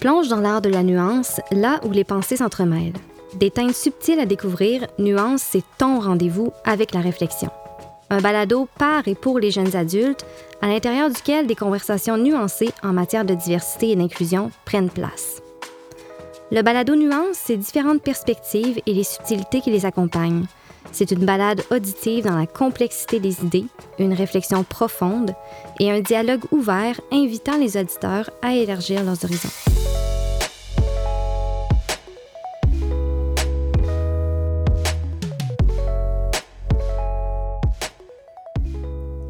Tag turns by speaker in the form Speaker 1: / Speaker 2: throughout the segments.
Speaker 1: Plonge dans l'art de la nuance, là où les pensées s'entremêlent. Des teintes subtiles à découvrir, Nuance, c'est ton rendez-vous avec la réflexion. Un balado par et pour les jeunes adultes, à l'intérieur duquel des conversations nuancées en matière de diversité et d'inclusion prennent place. Le balado Nuance, c'est différentes perspectives et les subtilités qui les accompagnent. C'est une balade auditive dans la complexité des idées, une réflexion profonde et un dialogue ouvert invitant les auditeurs à élargir leurs horizons.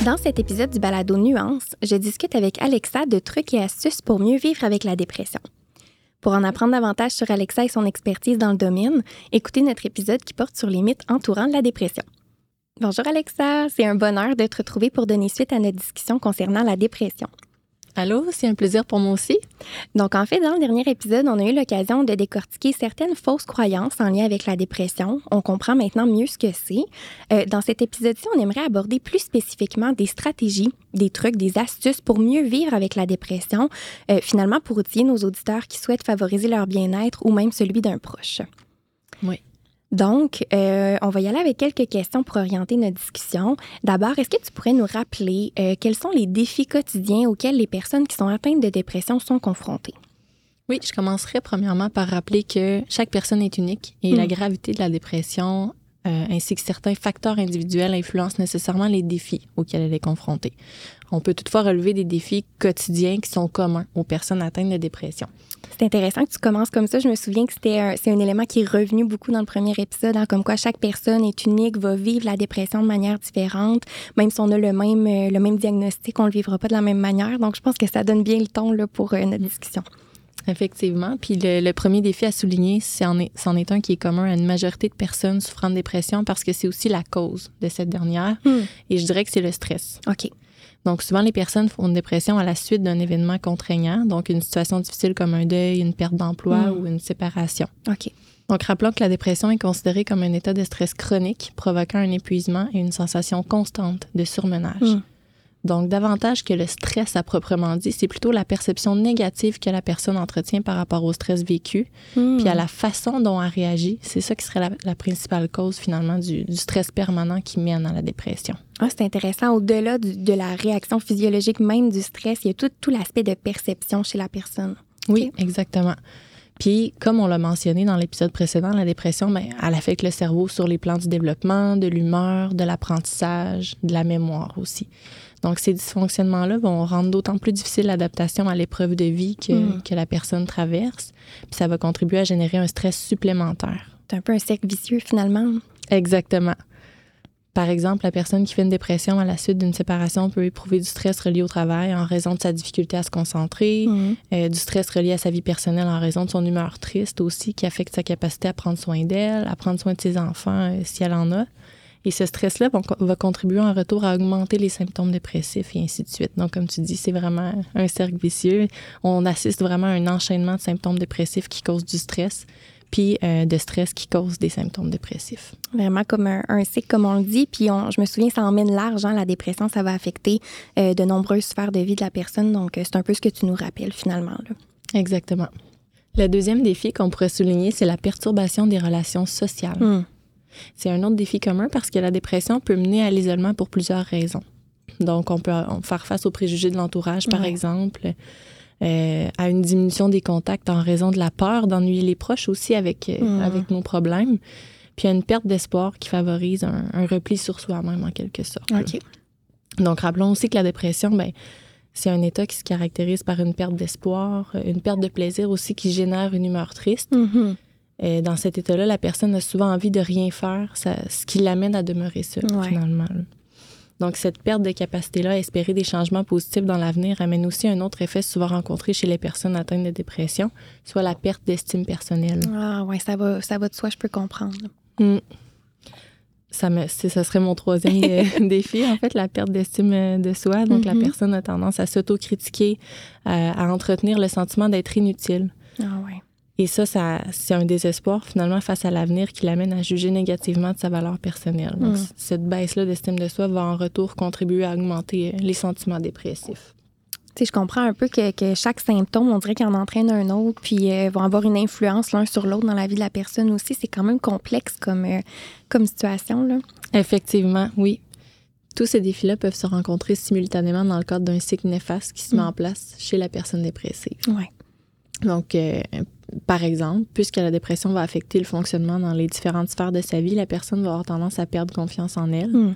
Speaker 2: Dans cet épisode du balado Nuance, je discute avec Alexa de trucs et astuces pour mieux vivre avec la dépression. Pour en apprendre davantage sur Alexa et son expertise dans le domaine, écoutez notre épisode qui porte sur les mythes entourant la dépression. Bonjour Alexa, c'est un bonheur de te pour donner suite à notre discussion concernant la dépression.
Speaker 3: Allô, c'est un plaisir pour moi aussi.
Speaker 2: Donc, en fait, dans le dernier épisode, on a eu l'occasion de décortiquer certaines fausses croyances en lien avec la dépression. On comprend maintenant mieux ce que c'est. Euh, dans cet épisode-ci, on aimerait aborder plus spécifiquement des stratégies, des trucs, des astuces pour mieux vivre avec la dépression, euh, finalement pour outiller nos auditeurs qui souhaitent favoriser leur bien-être ou même celui d'un proche.
Speaker 3: Oui.
Speaker 2: Donc, euh, on va y aller avec quelques questions pour orienter notre discussion. D'abord, est-ce que tu pourrais nous rappeler euh, quels sont les défis quotidiens auxquels les personnes qui sont atteintes de dépression sont confrontées?
Speaker 3: Oui, je commencerai premièrement par rappeler que chaque personne est unique et la
Speaker 2: Mm.
Speaker 3: gravité de la dépression euh, ainsi que certains facteurs individuels influencent nécessairement les défis auxquels elle est confrontée. On peut toutefois relever des défis quotidiens qui sont communs aux personnes atteintes de dépression.
Speaker 2: C'est intéressant que tu commences comme ça. Je me souviens que c'était un, c'est un élément qui est revenu beaucoup dans le premier épisode, hein, comme quoi chaque personne est unique, va vivre la dépression de manière différente. Même si on a le même, euh, le même diagnostic, on ne le vivra pas de la même manière. Donc, je pense que ça donne bien le ton là, pour euh, notre discussion.
Speaker 3: Effectivement. Puis le, le premier défi à souligner, c'en est, c'en est un qui est commun à une majorité de personnes souffrant de dépression parce que c'est aussi la cause de cette dernière.
Speaker 2: Hmm.
Speaker 3: Et je dirais que c'est le stress.
Speaker 2: OK.
Speaker 3: Donc, souvent, les personnes font une dépression à la suite d'un événement contraignant, donc une situation difficile comme un deuil, une perte d'emploi
Speaker 2: Mm.
Speaker 3: ou une séparation.
Speaker 2: OK.
Speaker 3: Donc, rappelons que la dépression est considérée comme un état de stress chronique provoquant un épuisement et une sensation constante de surmenage.
Speaker 2: Mm.
Speaker 3: Donc, davantage que le stress à proprement dit, c'est plutôt la perception négative que la personne entretient par rapport au stress vécu,
Speaker 2: Hmm.
Speaker 3: puis à la façon dont elle réagit. C'est ça qui serait la, la principale cause, finalement, du, du stress permanent qui mène à la dépression.
Speaker 2: Ah, c'est intéressant. Au-delà de la réaction physiologique même du stress, il y a tout, tout l'aspect de perception chez la personne.
Speaker 3: Oui, exactement. Puis, comme on l'a mentionné dans l'épisode précédent, la dépression, ben, elle affecte le cerveau sur les plans du développement, de l'humeur, de l'apprentissage, de la mémoire aussi. Donc, ces dysfonctionnements-là vont rendre d'autant plus difficile l'adaptation à l'épreuve de vie que,
Speaker 2: Mm.
Speaker 3: que la personne traverse. Puis, ça va contribuer à générer un stress supplémentaire.
Speaker 2: C'est un peu un cercle vicieux finalement.
Speaker 3: Exactement. Par exemple, la personne qui fait une dépression à la suite d'une séparation peut éprouver du stress relié au travail en raison de sa difficulté à se concentrer,
Speaker 2: Mhm.
Speaker 3: euh, du stress relié à sa vie personnelle en raison de son humeur triste aussi, qui affecte sa capacité à prendre soin d'elle, à prendre soin de ses enfants euh, si elle en a. Et ce stress-là va, va contribuer en retour à augmenter les symptômes dépressifs et ainsi de suite. Donc, comme tu dis, c'est vraiment un cercle vicieux. On assiste vraiment à un enchaînement de symptômes dépressifs qui causent du stress, puis euh, de stress qui cause des symptômes dépressifs.
Speaker 2: Vraiment comme un, un cycle, comme on le dit. Puis on- je me souviens, ça emmène large. hein, la dépression, ça va affecter euh, de nombreuses sphères de vie de la personne. Donc, euh, c'est un peu ce que tu nous rappelles finalement. là.
Speaker 3: Exactement. Le deuxième défi qu'on pourrait souligner, c'est la perturbation des relations sociales.
Speaker 2: Hmm.
Speaker 3: C'est un autre défi commun parce que la dépression peut mener à l'isolement pour plusieurs raisons. Donc, on peut faire face aux préjugés de l'entourage, par
Speaker 2: Ouais.
Speaker 3: exemple, euh, à une diminution des contacts en raison de la peur d'ennuyer les proches aussi avec, euh, avec nos problèmes, puis à une perte d'espoir qui favorise un, un repli sur soi-même en quelque sorte.
Speaker 2: OK.
Speaker 3: Donc, rappelons aussi que la dépression, ben, c'est un état qui se caractérise par une perte d'espoir, une perte de plaisir aussi qui génère une humeur triste.
Speaker 2: Mhm.
Speaker 3: Et dans cet état-là, la personne a souvent envie de rien faire, ça- ce qui l'amène à demeurer seule,
Speaker 2: Ouais.
Speaker 3: finalement. là. Donc, cette perte de capacité-là à espérer des changements positifs dans l'avenir amène aussi un autre effet souvent rencontré chez les personnes atteintes de dépression, soit la perte d'estime personnelle.
Speaker 2: Ah, ouais, ça va, ça va de soi, je peux comprendre.
Speaker 3: Mm. Ça, me, ça serait mon troisième euh, défi, en fait, la perte d'estime euh, de soi. Donc, la personne a tendance à s'autocritiquer, à, à entretenir le sentiment d'être inutile.
Speaker 2: Ah, ouais.
Speaker 3: Et ça, ça c'est un désespoir finalement face à l'avenir qui l'amène à juger négativement de sa valeur personnelle. Donc,
Speaker 2: Mm.
Speaker 3: cette baisse-là d'estime de soi va en retour contribuer à augmenter euh, les sentiments dépressifs.
Speaker 2: sais, je comprends un peu que, que chaque symptôme, on dirait qu'il en entraîne un autre, puis euh, vont avoir une influence l'un sur l'autre dans la vie de la personne aussi. C'est quand même complexe comme, euh, comme situation. Là.
Speaker 3: Effectivement, oui. Tous ces défis-là peuvent se rencontrer simultanément dans le cadre d'un cycle néfaste qui se met
Speaker 2: Mm.
Speaker 3: en place chez la personne dépressive.
Speaker 2: Ouais.
Speaker 3: Donc, euh, par exemple, puisque la dépression va affecter le fonctionnement dans les différentes sphères de sa vie, la personne va avoir tendance à perdre confiance en elle.
Speaker 2: Mm.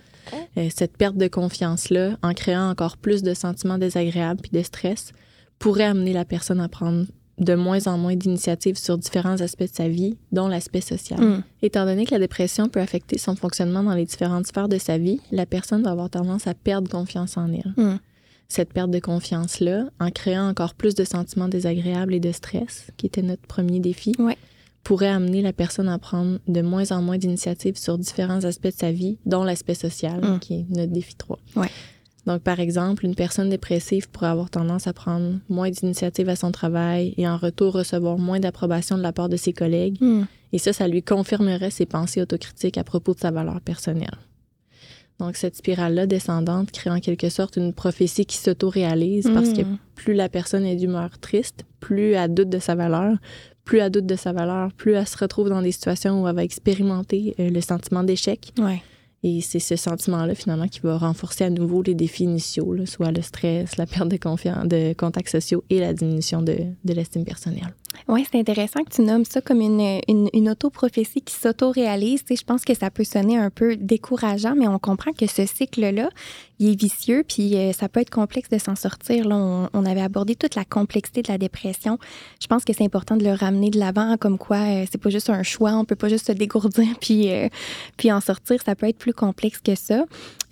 Speaker 3: Euh, cette perte de confiance-là, en créant encore plus de sentiments désagréables puis de stress, pourrait amener la personne à prendre de moins en moins d'initiatives sur différents aspects de sa vie, dont l'aspect social.
Speaker 2: Mm.
Speaker 3: Étant donné que la dépression peut affecter son fonctionnement dans les différentes sphères de sa vie, la personne va avoir tendance à perdre confiance en elle.
Speaker 2: Mm.
Speaker 3: Cette perte de confiance-là, en créant encore plus de sentiments désagréables et de stress, qui était notre premier défi,
Speaker 2: Ouais.
Speaker 3: pourrait amener la personne à prendre de moins en moins d'initiatives sur différents aspects de sa vie, dont l'aspect social,
Speaker 2: Mm.
Speaker 3: qui est notre défi 3.
Speaker 2: Ouais.
Speaker 3: Donc, par exemple, une personne dépressive pourrait avoir tendance à prendre moins d'initiatives à son travail et en retour recevoir moins d'approbation de la part de ses collègues.
Speaker 2: Mm.
Speaker 3: Et ça, ça lui confirmerait ses pensées autocritiques à propos de sa valeur personnelle. Donc, cette spirale-là descendante crée en quelque sorte une prophétie qui s'auto-réalise parce que
Speaker 2: Mm.
Speaker 3: plus la personne est d'humeur triste, plus elle doute de sa valeur, plus elle doute de sa valeur, plus elle se retrouve dans des situations où elle va expérimenter euh, le sentiment d'échec.
Speaker 2: Ouais.
Speaker 3: Et c'est ce sentiment-là, finalement, qui va renforcer à nouveau les défis initiaux, là, soit le stress, la perte de confiance, de contacts sociaux et la diminution de, de l'estime personnelle.
Speaker 2: Oui, c'est intéressant que tu nommes ça comme une, une, une auto-prophétie qui s'auto-réalise. Je pense que ça peut sonner un peu décourageant, mais on comprend que ce cycle-là, il est vicieux, puis euh, ça peut être complexe de s'en sortir. Là, on, avait abordé toute la complexité de la dépression. Je pense que c'est important de le ramener de l'avant, comme quoi euh, c'est pas juste un choix, on peut pas juste se dégourdir puis, euh, puis en sortir. Ça peut être plus complexe que ça.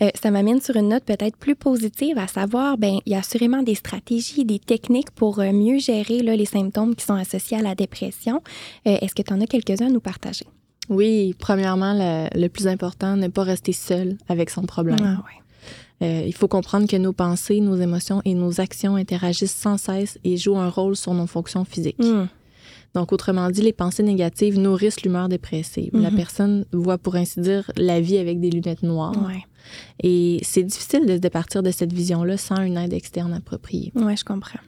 Speaker 2: Euh, ça m'amène sur une note peut-être plus positive, à savoir, ben il y a assurément des stratégies, des techniques pour mieux gérer là, les symptômes qui sont associés à la dépression. Euh, Est-ce que tu en as quelques-uns à nous partager?
Speaker 3: Oui, premièrement, le, le plus important, ne pas rester seul avec son problème.
Speaker 2: Ah ouais.
Speaker 3: Euh, il faut comprendre que nos pensées, nos émotions et nos actions interagissent sans cesse et jouent un rôle sur nos fonctions physiques.
Speaker 2: Mm.
Speaker 3: Donc, autrement dit, les pensées négatives nourrissent l'humeur dépressive. La
Speaker 2: Mhm.
Speaker 3: personne voit, pour ainsi dire, la vie avec des lunettes noires.
Speaker 2: Ouais.
Speaker 3: Et c'est difficile de se départir de cette vision-là sans une aide externe appropriée.
Speaker 2: ouais, je comprends.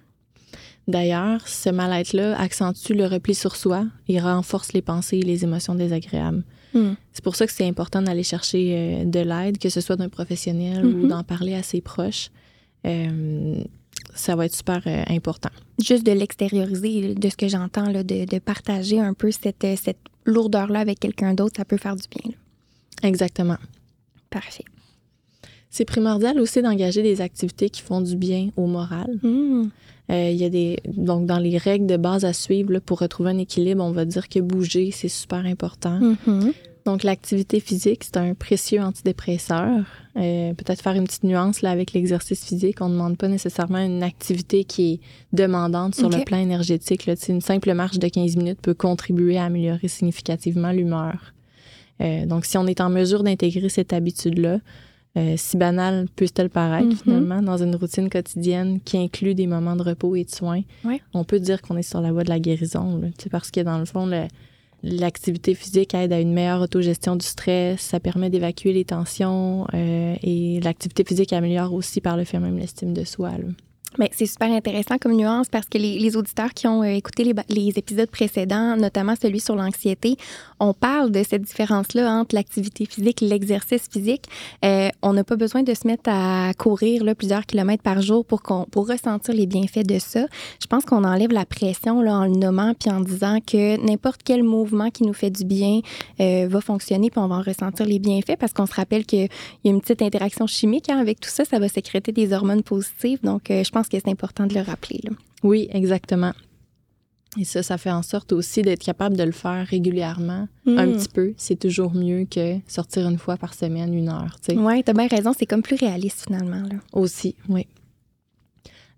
Speaker 3: D'ailleurs, ce mal-être-là accentue le repli sur soi et renforce les pensées et les émotions désagréables.
Speaker 2: Mm.
Speaker 3: C'est pour ça que c'est important d'aller chercher euh, de l'aide, que ce soit d'un professionnel
Speaker 2: Mhm.
Speaker 3: ou d'en parler à ses proches. Euh, ça va être super euh, important.
Speaker 2: Juste de l'extérioriser, de ce que j'entends, de, de partager un peu cette, cette lourdeur-là avec quelqu'un d'autre, ça peut faire du bien. là.
Speaker 3: Exactement.
Speaker 2: Parfait.
Speaker 3: C'est primordial aussi d'engager des activités qui font du bien au moral.
Speaker 2: Mm.
Speaker 3: Euh, Il y a des donc dans les règles de base à suivre là, pour retrouver un équilibre, on va dire que bouger c'est super important.
Speaker 2: Mhm.
Speaker 3: Donc l'activité physique c'est un précieux antidépresseur. Euh, Peut-être faire une petite nuance là avec l'exercice physique, on ne demande pas nécessairement une activité qui est demandante sur le plan énergétique. Là. Une simple marche de 15 minutes peut contribuer à améliorer significativement l'humeur. Euh, donc si on est en mesure d'intégrer cette habitude là. Euh, si banale puisse-t-elle paraître
Speaker 2: Mhm.
Speaker 3: finalement, dans une routine quotidienne qui inclut des moments de repos et de soins,
Speaker 2: Ouais.
Speaker 3: on peut dire qu'on est sur la voie de la guérison. là. Parce que dans le fond, l'activité physique aide à une meilleure autogestion du stress, ça permet d'évacuer les tensions euh, et l'activité physique améliore aussi par le fait même l'estime de soi. là.
Speaker 2: Ben, c'est super intéressant comme nuance parce que les, les auditeurs qui ont euh, écouté les, les épisodes précédents, notamment celui sur l'anxiété, on parle de cette différence-là entre l'activité physique et l'exercice physique. Euh, on n'a pas besoin de se mettre à courir là, plusieurs kilomètres par jour pour, pour ressentir les bienfaits de ça. Je pense qu'on enlève la pression là, en le nommant puis en disant que n'importe quel mouvement qui nous fait du bien euh, va fonctionner puis on va en ressentir les bienfaits parce qu'on se rappelle qu'il y a une petite interaction chimique hein, avec tout ça. Ça va sécréter des hormones positives. Donc, euh, je pense que c'est important de le rappeler. là.
Speaker 3: Oui, exactement. Et ça, ça fait en sorte aussi d'être capable de le faire régulièrement, un
Speaker 2: Mm.
Speaker 3: petit peu. C'est toujours mieux que sortir une fois par semaine, une heure. tu sais.
Speaker 2: Oui, t'as bien raison. C'est comme plus réaliste finalement. Là.
Speaker 3: Aussi, oui.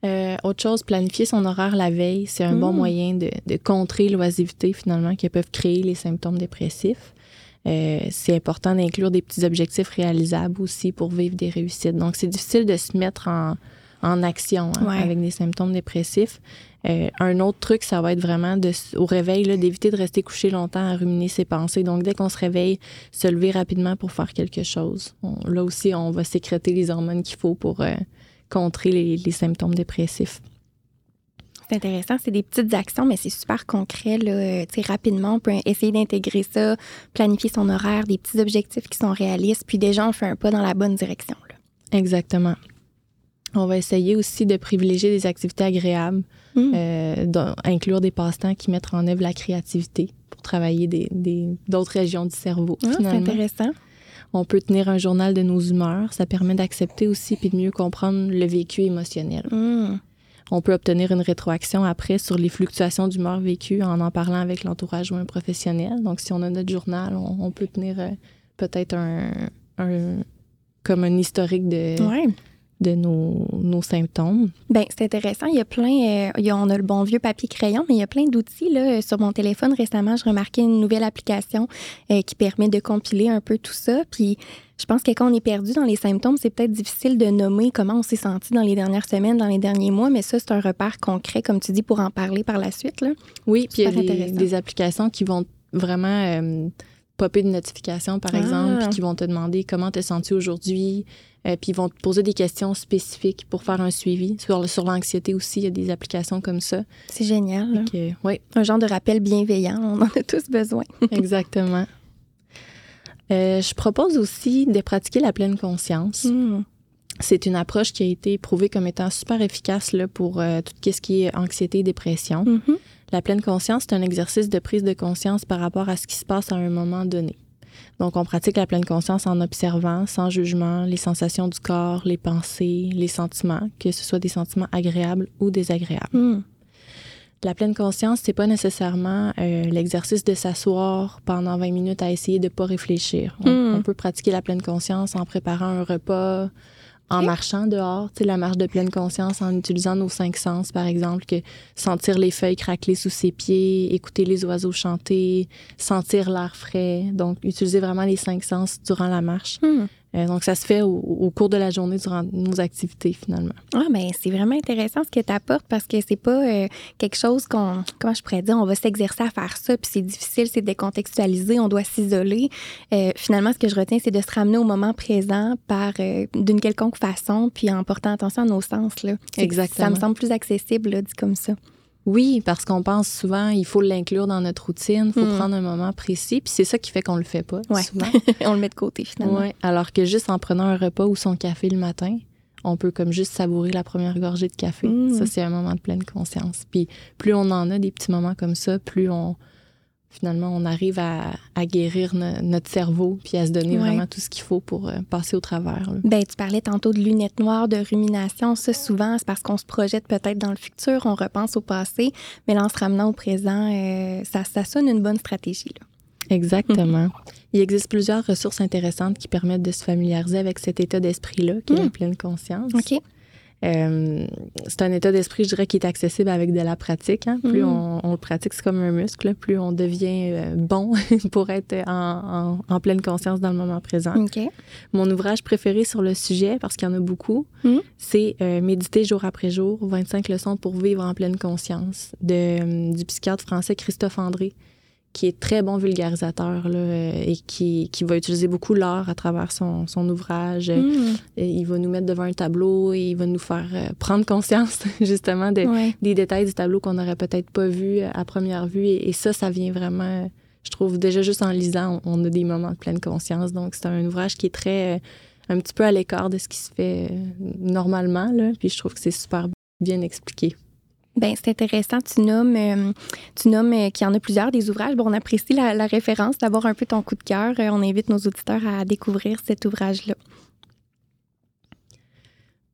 Speaker 3: Euh, autre chose, planifier son horaire la veille, c'est un bon
Speaker 2: Mm.
Speaker 3: moyen de, de contrer l'oisiveté finalement qui peuvent créer les symptômes dépressifs. Euh, c'est important d'inclure des petits objectifs réalisables aussi pour vivre des réussites. Donc, c'est difficile de se mettre en, en action hein,
Speaker 2: Ouais.
Speaker 3: avec des symptômes dépressifs. Euh, un autre truc, ça va être vraiment de, au réveil, d'éviter de rester couché longtemps à ruminer ses pensées. Donc, dès qu'on se réveille, se lever rapidement pour faire quelque chose. On- là aussi, on va sécréter les hormones qu'il faut pour euh, contrer les, les symptômes dépressifs.
Speaker 2: C'est intéressant, c'est des petites actions, mais c'est super concret. Là. sais, rapidement, on peut essayer d'intégrer ça, planifier son horaire, des petits objectifs qui sont réalistes, puis déjà, on fait un pas dans la bonne direction. Là.
Speaker 3: Exactement. On va essayer aussi de privilégier des activités agréables,
Speaker 2: Mm.
Speaker 3: euh, d'inclure des passe-temps qui mettent en œuvre la créativité pour travailler des- d'autres régions du cerveau.
Speaker 2: Ah, c'est intéressant.
Speaker 3: On peut tenir un journal de nos humeurs. Ça permet d'accepter aussi puis de mieux comprendre le vécu émotionnel.
Speaker 2: Mm.
Speaker 3: On peut obtenir une rétroaction après sur les fluctuations d'humeur vécues en en parlant avec l'entourage ou un professionnel. Donc, si on a notre journal, on, on peut tenir euh, peut-être un, un- comme un historique de,
Speaker 2: Ouais.
Speaker 3: De nos, nos symptômes.
Speaker 2: Ben, c'est intéressant. Il y a plein. euh, on a le bon vieux papier crayon, mais il y a plein d'outils. Là. Sur mon téléphone, récemment, je remarquais une nouvelle application euh, qui permet de compiler un peu tout ça. Puis, je pense que quand on est perdu dans les symptômes, c'est peut-être difficile de nommer comment on s'est senti dans les dernières semaines, dans les derniers mois, mais ça, c'est un repère concret, comme tu dis, pour en parler par la suite. Là.
Speaker 3: Oui, puis il y a des applications qui vont vraiment euh, popper de notifications, par
Speaker 2: Ah.
Speaker 3: exemple, puis qui vont te demander comment tu senti aujourd'hui, euh, puis ils vont te poser des questions spécifiques pour faire un suivi. Sur, sur l'anxiété aussi, il y a des applications comme ça.
Speaker 2: C'est génial. là.
Speaker 3: oui,
Speaker 2: Un genre de rappel bienveillant. On en a tous besoin.
Speaker 3: exactement. Euh, je propose aussi de pratiquer la pleine conscience.
Speaker 2: Mm.
Speaker 3: C'est une approche qui a été prouvée comme étant super efficace là, pour euh, tout ce qui est anxiété et dépression.
Speaker 2: Mhm.
Speaker 3: La pleine conscience, c'est un exercice de prise de conscience par rapport à ce qui se passe à un moment donné. Donc, on pratique la pleine conscience en observant, sans jugement, les sensations du corps, les pensées, les sentiments, que ce soit des sentiments agréables ou désagréables.
Speaker 2: Mm.
Speaker 3: La pleine conscience, c'est pas nécessairement euh, l'exercice de s'asseoir pendant 20 minutes à essayer de pas réfléchir. On,
Speaker 2: Mm.
Speaker 3: on peut pratiquer la pleine conscience en préparant un repas, en marchant dehors, tu sais, la marche de pleine conscience en utilisant nos cinq sens, par exemple, que sentir les feuilles craqueler sous ses pieds, écouter les oiseaux chanter, sentir l'air frais. Donc, utiliser vraiment les cinq sens durant la marche.
Speaker 2: Mm.
Speaker 3: Euh, donc, ça se fait au, au cours de la journée durant nos activités, finalement.
Speaker 2: Ah, ben, c'est vraiment intéressant ce que tu apportes parce que c'est pas euh, quelque chose qu'on. Comment je pourrais dire? On va s'exercer à faire ça, puis c'est difficile, c'est décontextualisé, on doit s'isoler. Euh, finalement, ce que je retiens, c'est de se ramener au moment présent par d'une quelconque façon, puis en portant attention à nos sens. Là.
Speaker 3: Exactement.
Speaker 2: Ça me semble plus accessible, là, dit comme ça.
Speaker 3: Oui, parce qu'on pense souvent il faut l'inclure dans notre routine, il faut
Speaker 2: Mm.
Speaker 3: prendre un moment précis, puis c'est ça qui fait qu'on le fait pas
Speaker 2: Ouais.
Speaker 3: souvent.
Speaker 2: on le met de côté, finalement.
Speaker 3: Ouais, alors que juste en prenant un repas ou son café le matin, on peut comme juste savourer la première gorgée de café.
Speaker 2: Mm.
Speaker 3: Ça c'est un moment de pleine conscience. Puis plus on en a des petits moments comme ça, plus on finalement on arrive à, à guérir no- notre cerveau puis à se donner
Speaker 2: Ouais.
Speaker 3: vraiment tout ce qu'il faut pour euh, passer au travers. là.
Speaker 2: Ben, tu parlais tantôt de lunettes noires, de rumination. Ça, souvent, c'est parce qu'on se projette peut-être dans le futur, on repense au passé, mais là, en se ramenant au présent, euh, ça, ça sonne une bonne stratégie. Là.
Speaker 3: Exactement. Il existe plusieurs ressources intéressantes qui permettent de se familiariser avec cet état d'esprit-là, qui est la
Speaker 2: Mm.
Speaker 3: pleine conscience.
Speaker 2: OK.
Speaker 3: Euh, c'est un état d'esprit, je dirais, qui est accessible avec de la pratique. hein. Plus
Speaker 2: Mm.
Speaker 3: on, on le pratique, c'est comme un muscle, plus on devient euh, bon pour être en, en- en pleine conscience dans le moment présent. Mon ouvrage préféré sur le sujet, parce qu'il y en a beaucoup,
Speaker 2: Mm.
Speaker 3: c'est euh, Méditer jour après jour, 25 leçons pour vivre en pleine conscience, de, du psychiatre français Christophe André, qui est très bon vulgarisateur là, euh, et qui, qui va utiliser beaucoup l'art à travers son, son ouvrage.
Speaker 2: Mm.
Speaker 3: Et il va nous mettre devant un tableau et il va nous faire euh, prendre conscience justement de,
Speaker 2: Ouais.
Speaker 3: des détails du tableau qu'on n'aurait peut-être pas vu à première vue. Et, et ça, ça vient vraiment, je trouve, déjà juste en lisant, on, on a des moments de pleine conscience. Donc, c'est un ouvrage qui est très, euh, un petit peu à l'écart de ce qui se fait euh, normalement. Là. Puis je trouve que c'est super bien expliqué.
Speaker 2: Ben, c'est intéressant. Tu nommes, euh, tu nommes euh, qu'il y en a plusieurs des ouvrages. Bon, on apprécie la, la référence, d'avoir un peu ton coup de cœur. Euh, on invite nos auditeurs à découvrir cet ouvrage-là.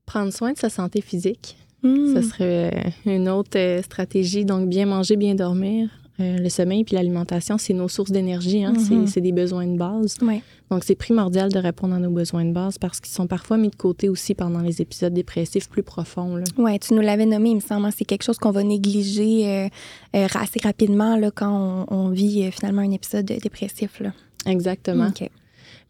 Speaker 3: Prendre soin de sa santé physique,
Speaker 2: Mm.
Speaker 3: ce serait une autre stratégie. Donc, bien manger, bien dormir. Euh, le sommeil puis l'alimentation, c'est nos sources d'énergie. Hein? C'est-
Speaker 2: Mhm.
Speaker 3: C'est des besoins de base. Donc, c'est primordial de répondre à nos besoins de base parce qu'ils sont parfois mis de côté aussi pendant les épisodes dépressifs plus profonds.
Speaker 2: Ouais, tu nous l'avais nommé, il me semble. hein, C'est quelque chose qu'on va négliger euh, euh, assez rapidement là, quand on, on vit finalement un épisode dépressif. Là.
Speaker 3: Exactement.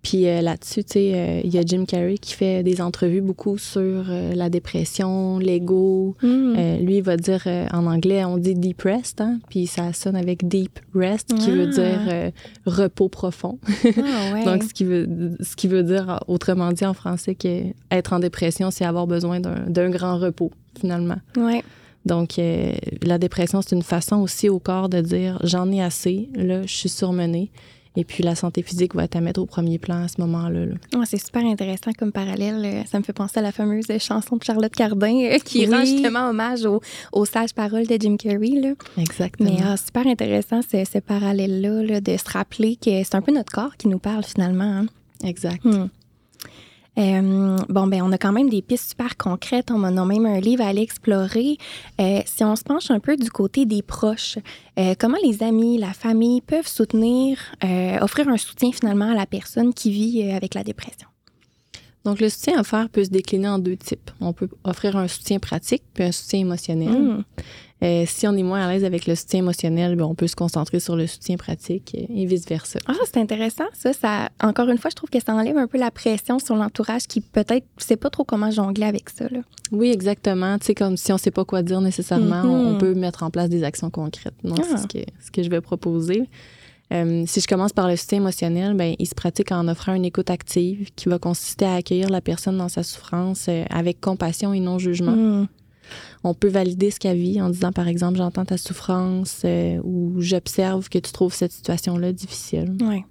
Speaker 3: Puis euh, là-dessus, tu sais, euh, il y a Jim Carrey qui fait des entrevues beaucoup sur euh, la dépression, l'ego.
Speaker 2: Mm.
Speaker 3: lui, il va dire en anglais, on dit depressed, hein, puis ça sonne avec deep rest, qui veut
Speaker 2: Ah.
Speaker 3: dire repos profond.
Speaker 2: Ah, ouais.
Speaker 3: Donc, ce qui, veut, ce qui veut dire, autrement dit en français, que être en dépression, c'est avoir besoin d'un d'un grand repos, finalement.
Speaker 2: ouais.
Speaker 3: Donc, la dépression, c'est une façon aussi au corps de dire j'en ai assez, là, je suis surmenée. Et puis, la santé physique va être à mettre au premier plan à ce moment-là. là.
Speaker 2: Ouais, c'est super intéressant comme parallèle. Euh, Ça me fait penser à la fameuse chanson de Charlotte Cardin euh, qui
Speaker 3: Oui.
Speaker 2: rend justement hommage aux, aux sages paroles de Jim Carrey. Là.
Speaker 3: Exactement.
Speaker 2: Mais ah, super intéressant ce, ce parallèle-là, là, de se rappeler que c'est un peu notre corps qui nous parle finalement. hein.
Speaker 3: Exact.
Speaker 2: Hmm. Euh, bon, ben, on a quand même des pistes super concrètes. On a même un livre à aller explorer. Euh, si on se penche un peu du côté des proches, euh, comment les amis, la famille peuvent soutenir, euh, offrir un soutien finalement à la personne qui vit euh, avec la dépression?
Speaker 3: Donc, le soutien offert peut se décliner en deux types. On peut offrir un soutien pratique puis un soutien émotionnel.
Speaker 2: Hmm.
Speaker 3: Euh, si on est moins à l'aise avec le soutien émotionnel, ben, on peut se concentrer sur le soutien pratique et vice-versa.
Speaker 2: Ah, c'est intéressant, ça, ça. Encore une fois, je trouve que ça enlève un peu la pression sur l'entourage qui peut-être ne sait pas trop comment jongler avec ça. Là.
Speaker 3: Oui, exactement. Tu sais, comme si on ne sait pas quoi dire nécessairement, on-
Speaker 2: Mhm.
Speaker 3: on peut mettre en place des actions concrètes. Donc,
Speaker 2: Ah.
Speaker 3: c'est ce que, ce que je vais proposer. Euh, si je commence par le soutien émotionnel, ben, il se pratique en offrant une écoute active qui va consister à accueillir la personne dans sa souffrance euh, avec compassion et non jugement.
Speaker 2: Hmm.
Speaker 3: On peut valider ce qu'elle vit en disant, par exemple, j'entends ta souffrance euh, ou j'observe que tu trouves cette situation-là difficile.
Speaker 2: Ouais.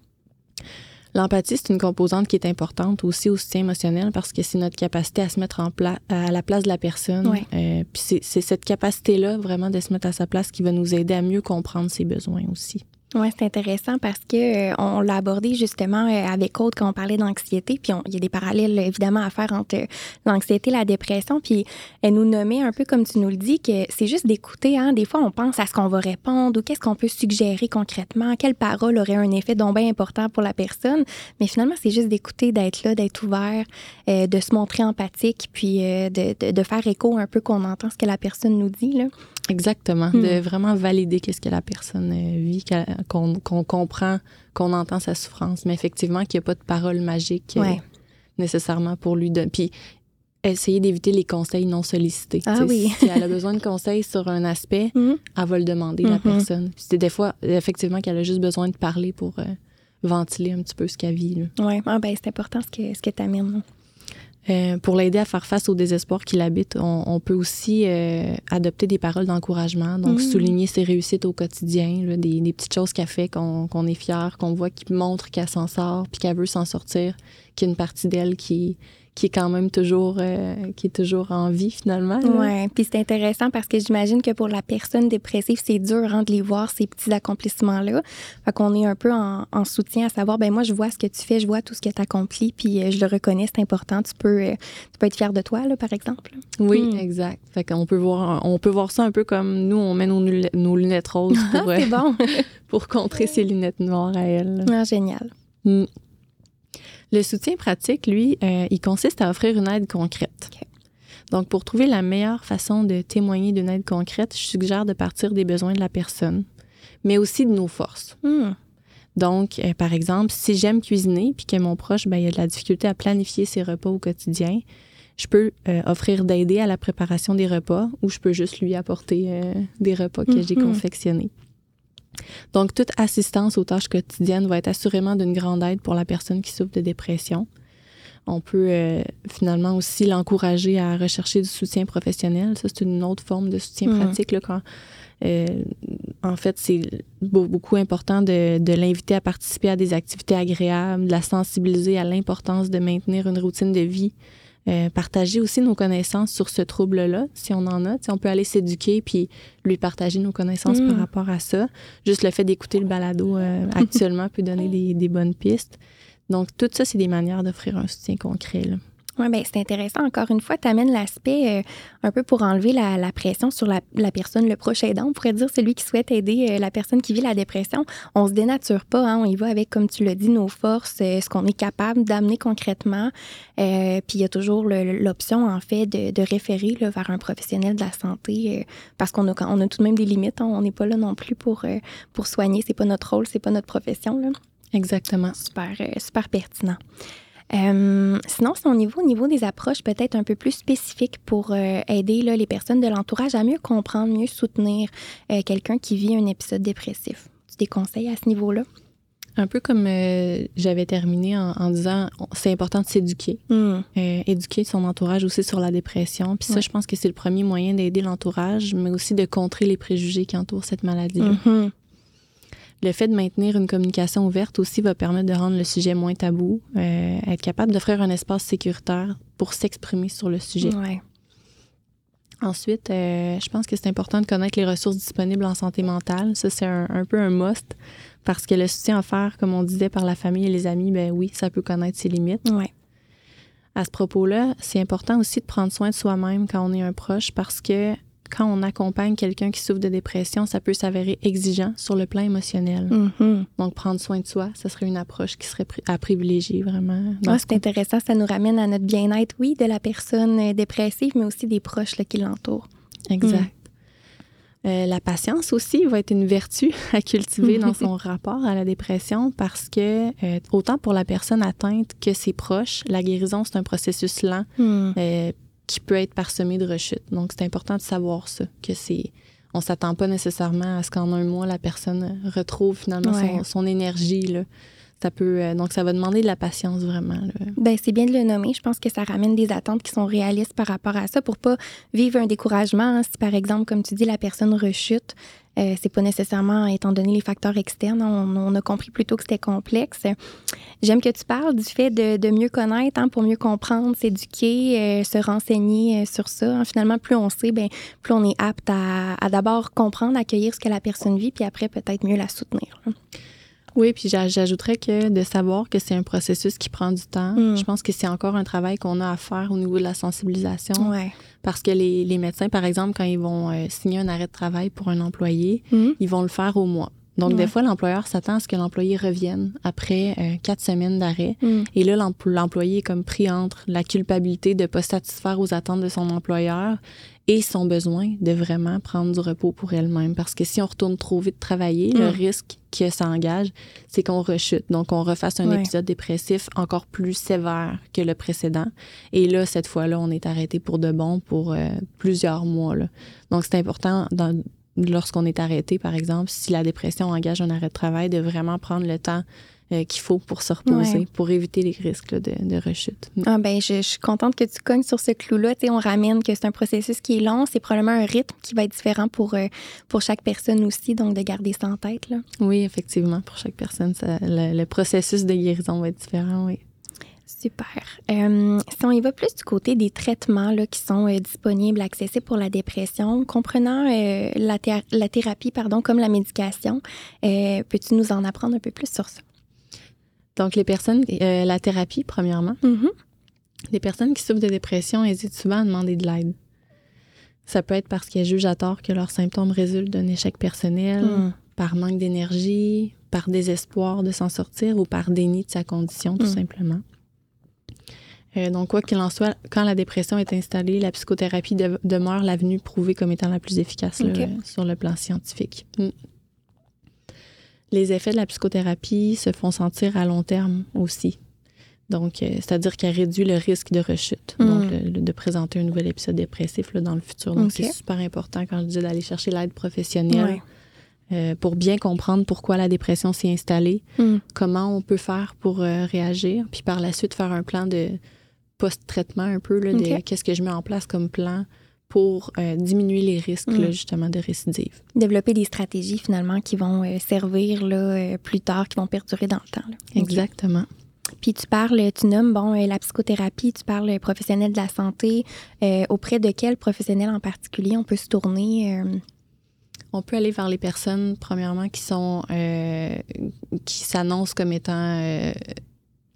Speaker 3: L'empathie, c'est une composante qui est importante aussi au soutien émotionnel parce que c'est notre capacité à se mettre en pla- à la place de la personne. Euh, puis c'est cette capacité-là, vraiment, de se mettre à sa place qui va nous aider à mieux comprendre ses besoins aussi.
Speaker 2: Oui, c'est intéressant parce que euh, on l'a abordé justement euh, avec Aude quand on parlait d'anxiété, puis il y a des parallèles évidemment à faire entre euh, l'anxiété et la dépression, puis elle nous nommait un peu comme tu nous le dis que c'est juste d'écouter. Hein, des fois, on pense à ce qu'on va répondre ou qu'est-ce qu'on peut suggérer concrètement, quelle parole aurait un effet donc bien important pour la personne, mais finalement, c'est juste d'écouter, d'être là, d'être ouvert, euh, de se montrer empathique, puis de, de- de faire écho un peu qu'on entend ce que la personne nous dit. Là.
Speaker 3: Exactement.
Speaker 2: Hmm.
Speaker 3: De vraiment valider qu'est-ce que la personne vit, qu'elle- qu'on, comprend, qu'on entend sa souffrance. Mais effectivement, qu'il n'y a pas de parole magique euh, nécessairement pour lui donner. Puis essayer d'éviter les conseils non sollicités.
Speaker 2: Ah oui.
Speaker 3: Si elle a besoin de conseils sur un aspect,
Speaker 2: Mhm.
Speaker 3: elle va le demander, la
Speaker 2: Mhm.
Speaker 3: personne. C'est des fois, effectivement, qu'elle a juste besoin de parler pour euh, ventiler un petit peu ce qu'elle vit.
Speaker 2: Oui, ah, ben, c'est important ce que, ce que tu amènes.
Speaker 3: Euh, pour l'aider à faire face au désespoir qui l'habite, on, on peut aussi euh, adopter des paroles d'encouragement, donc
Speaker 2: Mhm.
Speaker 3: souligner ses réussites au quotidien, là, des, des petites choses qu'elle fait, qu'on qu'on est fier, qu'on voit qui montre qu'elle s'en sort, puis qu'elle veut s'en sortir, qu'il y a une partie d'elle qui, qui est quand même toujours, euh, qui est toujours en vie finalement.
Speaker 2: Oui, puis c'est intéressant parce que j'imagine que pour la personne dépressive, c'est dur hein, de les voir, ces petits accomplissements-là. Fait qu'on est un peu en, en soutien à savoir, ben moi, je vois ce que tu fais, je vois tout ce que tu accomplis, puis euh, je le reconnais, c'est important. Tu peux, euh, tu peux être fier de toi, là, par exemple.
Speaker 3: Oui,
Speaker 2: Hmm.
Speaker 3: exact. Fait qu'on peut voir, on peut voir ça un peu comme nous, on met nos, lunettes roses pour,
Speaker 2: c'est bon.
Speaker 3: pour contrer ses lunettes noires à elle.
Speaker 2: ah, génial.
Speaker 3: Mm. Le soutien pratique, lui, euh, il consiste à offrir une aide concrète. Donc, pour trouver la meilleure façon de témoigner d'une aide concrète, je suggère de partir des besoins de la personne, mais aussi de nos forces.
Speaker 2: Hmm.
Speaker 3: Donc, euh, par exemple, si j'aime cuisiner puis que mon proche, ben, il a de la difficulté à planifier ses repas au quotidien, je peux euh, offrir d'aider à la préparation des repas ou je peux juste lui apporter euh, des repas que j'ai
Speaker 2: Mhm.
Speaker 3: confectionnés. Donc, toute assistance aux tâches quotidiennes va être assurément d'une grande aide pour la personne qui souffre de dépression. On peut euh, finalement aussi l'encourager à rechercher du soutien professionnel. Ça, c'est une autre forme de soutien
Speaker 2: Mhm.
Speaker 3: pratique. Là, quand, euh, en fait, c'est beau- beaucoup important de, de l'inviter à participer à des activités agréables, de la sensibiliser à l'importance de maintenir une routine de vie. Euh, partager aussi nos connaissances sur ce trouble-là, si on en a. Tu sais, on peut aller s'éduquer puis lui partager nos connaissances
Speaker 2: Mm.
Speaker 3: par rapport à ça. Juste le fait d'écouter le balado euh, actuellement peut donner des, des bonnes pistes. Donc, tout ça, c'est des manières d'offrir un soutien concret. là.
Speaker 2: Oui, ben c'est intéressant. Encore une fois, tu amènes l'aspect euh, un peu pour enlever la, la pression sur la, la personne, le proche aidant. On pourrait dire celui qui souhaite aider euh, la personne qui vit la dépression. On se dénature pas, hein, on y va avec, comme tu l'as dit, nos forces, euh, ce qu'on est capable d'amener concrètement. Puis il y a toujours le- l'option, en fait, de, de référer là, vers un professionnel de la santé parce qu'on a, on a tout de même des limites. hein. on n'est pas là non plus pour, pour soigner. C'est pas notre rôle, c'est pas notre profession. Là.
Speaker 3: Exactement.
Speaker 2: Super, super pertinent. Euh, sinon, c'est au niveau, au niveau des approches peut-être un peu plus spécifiques pour euh, aider là, les personnes de l'entourage à mieux comprendre, mieux soutenir euh, quelqu'un qui vit un épisode dépressif. Tu des conseils à ce niveau-là?
Speaker 3: Un peu comme j'avais terminé en, en disant, c'est important de s'éduquer,
Speaker 2: Hmm.
Speaker 3: éduquer son entourage aussi sur la dépression. Puis ça,
Speaker 2: Ouais.
Speaker 3: je pense que c'est le premier moyen d'aider l'entourage, mais aussi de contrer les préjugés qui entourent cette maladie.
Speaker 2: Mhm.
Speaker 3: Le fait de maintenir une communication ouverte aussi va permettre de rendre le sujet moins tabou, euh, être capable d'offrir un espace sécuritaire pour s'exprimer sur le sujet.
Speaker 2: Ouais.
Speaker 3: Ensuite, euh, je pense que c'est important de connaître les ressources disponibles en santé mentale. Ça, c'est un, un peu un must parce que le soutien offert, comme on disait, par la famille et les amis, ben oui, ça peut connaître ses limites.
Speaker 2: Ouais.
Speaker 3: À ce propos-là, c'est important aussi de prendre soin de soi-même quand on est un proche parce que quand on accompagne quelqu'un qui souffre de dépression, ça peut s'avérer exigeant sur le plan émotionnel.
Speaker 2: Mhm.
Speaker 3: Donc, prendre soin de soi, ça serait une approche qui serait à privilégier vraiment.
Speaker 2: Ah,
Speaker 3: ce
Speaker 2: c'est intéressant, ça nous ramène à notre bien-être, oui, de la personne euh, dépressive, mais aussi des proches là, qui l'entourent.
Speaker 3: Exact. Euh, la patience aussi va être une vertu à cultiver dans son rapport à la dépression parce que euh, autant pour la personne atteinte que ses proches, la guérison, c'est un processus lent
Speaker 2: Hmm.
Speaker 3: euh, qui peut être parsemé de rechutes. Donc, c'est important de savoir ça, que c'est... On s'attend pas nécessairement à ce qu'en un mois, la personne retrouve finalement son,
Speaker 2: Ouais.
Speaker 3: son énergie. Là. Ça peut, euh, donc, ça va demander de la patience vraiment.
Speaker 2: Ben, c'est bien de le nommer. Je pense que ça ramène des attentes qui sont réalistes par rapport à ça pour pas vivre un découragement. hein. Si, par exemple, comme tu dis, la personne rechute, euh, c'est pas nécessairement étant donné les facteurs externes. On, a compris plutôt que c'était complexe. J'aime que tu parles du fait de, mieux connaître, hein, pour mieux comprendre, s'éduquer, euh, se renseigner euh, sur ça. hein. Finalement, plus on sait, ben, plus on est apte à, à d'abord comprendre, accueillir ce que la personne vit, puis après, peut-être mieux la soutenir. hein.
Speaker 3: Oui, puis j'a- j'ajouterais que de savoir que c'est un processus qui prend du temps,
Speaker 2: Mm.
Speaker 3: je pense que c'est encore un travail qu'on a à faire au niveau de la sensibilisation.
Speaker 2: Ouais.
Speaker 3: Parce que les, les médecins, par exemple, quand ils vont euh, signer un arrêt de travail pour un employé,
Speaker 2: Mhm.
Speaker 3: ils vont le faire au mois. Donc,
Speaker 2: Ouais.
Speaker 3: des fois, l'employeur s'attend à ce que l'employé revienne après euh, quatre semaines d'arrêt.
Speaker 2: Mm.
Speaker 3: Et là, l'empl- l'employé est comme pris entre la culpabilité de ne pas satisfaire aux attentes de son employeur et son besoin de vraiment prendre du repos pour elle-même. Parce que si on retourne trop vite travailler, le
Speaker 2: Mm.
Speaker 3: risque que ça engage, c'est qu'on rechute. Donc, on refasse un
Speaker 2: Ouais.
Speaker 3: épisode dépressif encore plus sévère que le précédent. Et là, cette fois-là, on est arrêté pour de bon pour euh, plusieurs mois. là. Donc, c'est important dans- lorsqu'on est arrêté, par exemple, si la dépression engage un arrêt de travail, de vraiment prendre le temps euh, qu'il faut pour se reposer,
Speaker 2: Ouais.
Speaker 3: pour éviter les risques là, de, de rechute.
Speaker 2: Ah ben, je, je suis contente que tu cognes sur ce clou-là. On ramène que c'est un processus qui est long. C'est probablement un rythme qui va être différent pour, euh, pour chaque personne aussi, donc de garder ça en tête. Là.
Speaker 3: Oui, effectivement, pour chaque personne, ça- le, le processus de guérison va être différent, oui.
Speaker 2: Super. Euh, si on y va plus du côté des traitements là, qui sont euh, disponibles, accessibles pour la dépression, comprenant euh, la, thé- la thérapie pardon, comme la médication, peux-tu nous en apprendre un peu plus sur ça?
Speaker 3: Donc, les personnes, la thérapie, premièrement,
Speaker 2: Mhm.
Speaker 3: les personnes qui souffrent de dépression hésitent souvent à demander de l'aide. Ça peut être parce qu'elles jugent à tort que leurs symptômes résultent d'un échec personnel,
Speaker 2: Mm.
Speaker 3: par manque d'énergie, par désespoir de s'en sortir ou par déni de sa condition, tout
Speaker 2: Mm.
Speaker 3: simplement. Euh, donc, quoi qu'il en soit, quand la dépression est installée, la psychothérapie de- demeure l'avenue prouvée comme étant la plus efficace là, sur le plan scientifique. Mm. Les effets de la psychothérapie se font sentir à long terme aussi. Donc, euh, c'est-à-dire qu'elle réduit le risque de rechute,
Speaker 2: Mm.
Speaker 3: donc le- le- de présenter un nouvel épisode dépressif là, dans le futur. Donc, c'est super important quand je dis d'aller chercher l'aide professionnelle
Speaker 2: Ouais.
Speaker 3: euh, pour bien comprendre pourquoi la dépression s'est installée,
Speaker 2: Mm.
Speaker 3: comment on peut faire pour euh, réagir, puis par la suite faire un plan de post-traitement un peu, là, de qu'est-ce que je mets en place comme plan pour euh, diminuer les risques
Speaker 2: Mm.
Speaker 3: là, justement de récidive.
Speaker 2: Développer des stratégies finalement qui vont euh, servir là, euh, plus tard, qui vont perdurer dans le temps. là.
Speaker 3: Exactement.
Speaker 2: Puis tu parles, tu nommes bon la psychothérapie, tu parles professionnel de la santé. Auprès de quel professionnel en particulier on peut se tourner
Speaker 3: On peut aller vers les personnes, premièrement, qui sont qui s'annoncent comme étant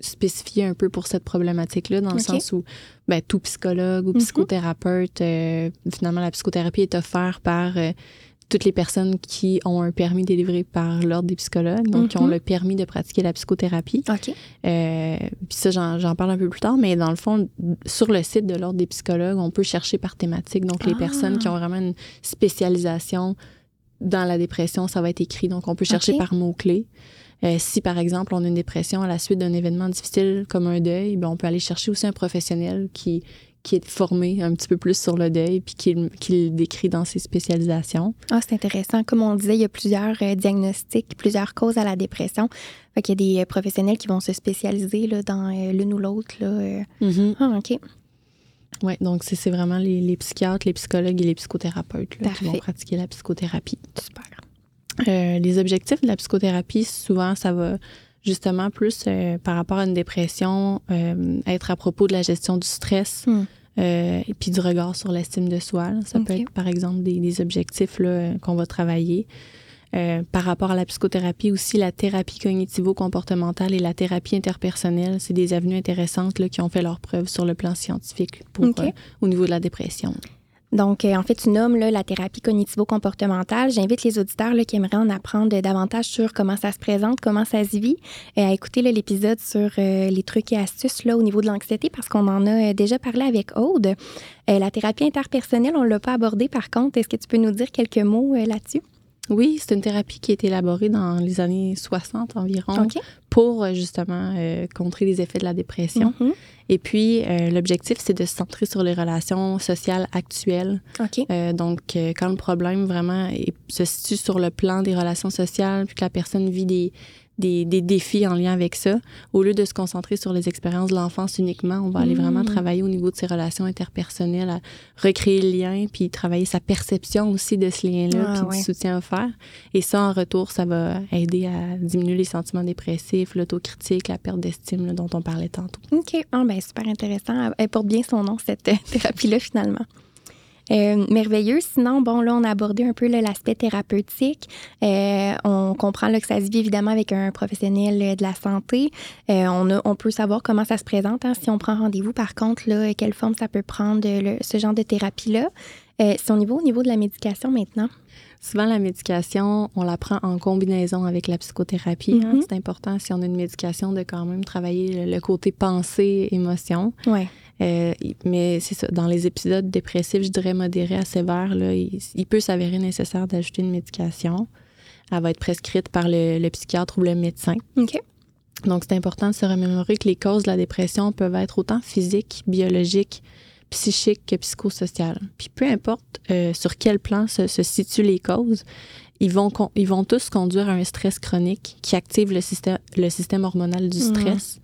Speaker 3: spécifiées un peu pour cette problématique-là, dans le sens où ben, tout psychologue ou
Speaker 2: Mhm.
Speaker 3: psychothérapeute, euh, finalement, la psychothérapie est offerte par euh, toutes les personnes qui ont un permis délivré par l'Ordre des psychologues, donc qui ont
Speaker 2: Mhm.
Speaker 3: le permis de pratiquer la psychothérapie.
Speaker 2: OK.
Speaker 3: Euh, Puis ça, j'en parle un peu plus tard, mais dans le fond, sur le site de l'Ordre des psychologues, on peut chercher par thématique. Donc, les
Speaker 2: Ah.
Speaker 3: personnes qui ont vraiment une spécialisation dans la dépression, ça va être écrit. Donc, on peut chercher par mots-clés. Euh, si, par exemple, on a une dépression à la suite d'un événement difficile comme un deuil, ben, on peut aller chercher aussi un professionnel qui, qui est formé un petit peu plus sur le deuil puis qui, qui le décrit dans ses spécialisations.
Speaker 2: Ah, c'est intéressant. Comme on disait, il y a plusieurs euh, diagnostics, plusieurs causes à la dépression. Fait qu'il y a des euh, professionnels qui vont se spécialiser là, dans l'une ou l'autre.
Speaker 3: Mm-hmm.
Speaker 2: Ah, OK.
Speaker 3: Oui, donc c'est vraiment les, les, psychiatres, les psychologues et les psychothérapeutes là, qui vont pratiquer la psychothérapie.
Speaker 2: Super.
Speaker 3: Euh, les objectifs de la psychothérapie, souvent, ça va justement plus euh, par rapport à une dépression, euh, être à propos de la gestion du stress
Speaker 2: hmm.
Speaker 3: et puis du regard sur l'estime de soi. Ça peut être, par exemple, des, des objectifs qu'on va travailler. par rapport à la psychothérapie aussi, la thérapie cognitivo-comportementale et la thérapie interpersonnelle, c'est des avenues intéressantes là, qui ont fait leur preuve sur le plan scientifique pour, au niveau de la dépression.
Speaker 2: Donc, euh, en fait, tu nommes là, la thérapie cognitivo-comportementale. J'invite les auditeurs là, qui aimeraient en apprendre davantage sur comment ça se présente, comment ça se vit, euh, à écouter l'épisode sur euh, les trucs et astuces là, au niveau de l'anxiété parce qu'on en a déjà parlé avec Aude. la thérapie interpersonnelle, on ne l'a pas abordée par contre. Est-ce que tu peux nous dire quelques mots là-dessus?
Speaker 3: Oui, c'est une thérapie qui a été élaborée dans les années 60 environ pour euh, justement euh, contrer les effets de la dépression.
Speaker 2: Mm-hmm.
Speaker 3: Et puis, euh, l'objectif, c'est de se centrer sur les relations sociales actuelles. donc, quand le problème vraiment se situe sur le plan des relations sociales, puis que la personne vit des, des, défis en lien avec ça. Au lieu de se concentrer sur les expériences de l'enfance uniquement, on va aller vraiment
Speaker 2: Mm.
Speaker 3: travailler au niveau de ses relations interpersonnelles, à recréer le lien, puis travailler sa perception aussi de ce lien-là,
Speaker 2: Ah,
Speaker 3: puis
Speaker 2: ouais.
Speaker 3: du soutien offert. Et ça, en retour, ça va aider à diminuer les sentiments dépressifs, l'autocritique, la perte d'estime là, dont on parlait tantôt.
Speaker 2: OK. Ah, ben, super intéressant. Elle porte bien son nom, cette euh, thérapie-là, finalement. Euh, merveilleux. Sinon, bon, là, on a abordé un peu l'aspect thérapeutique. Euh, on comprend là, que ça se vit évidemment avec un professionnel euh, de la santé. On, peut savoir comment ça se présente hein, si on prend rendez-vous. Par contre, là, quelle forme ça peut prendre, ce genre de thérapie-là. Euh, si on y va au niveau de la médication maintenant?
Speaker 3: Souvent, la médication, on la prend en combinaison avec la psychothérapie. hein.
Speaker 2: Mhm.
Speaker 3: C'est important, si on a une médication, de quand même travailler le, le côté pensée, émotion.
Speaker 2: Ouais.
Speaker 3: Euh, mais c'est ça, dans les épisodes dépressifs, je dirais modérés à sévères, là, il, il peut s'avérer nécessaire d'ajouter une médication. Elle va être prescrite par le, le psychiatre ou le médecin.
Speaker 2: OK.
Speaker 3: Donc, c'est important de se remémorer que les causes de la dépression peuvent être autant physiques, biologiques, psychiques que psychosociales. Puis peu importe euh, sur quel plan se, se situent les causes, ils vont, ils vont tous conduire à un stress chronique qui active le système, le système hormonal du stress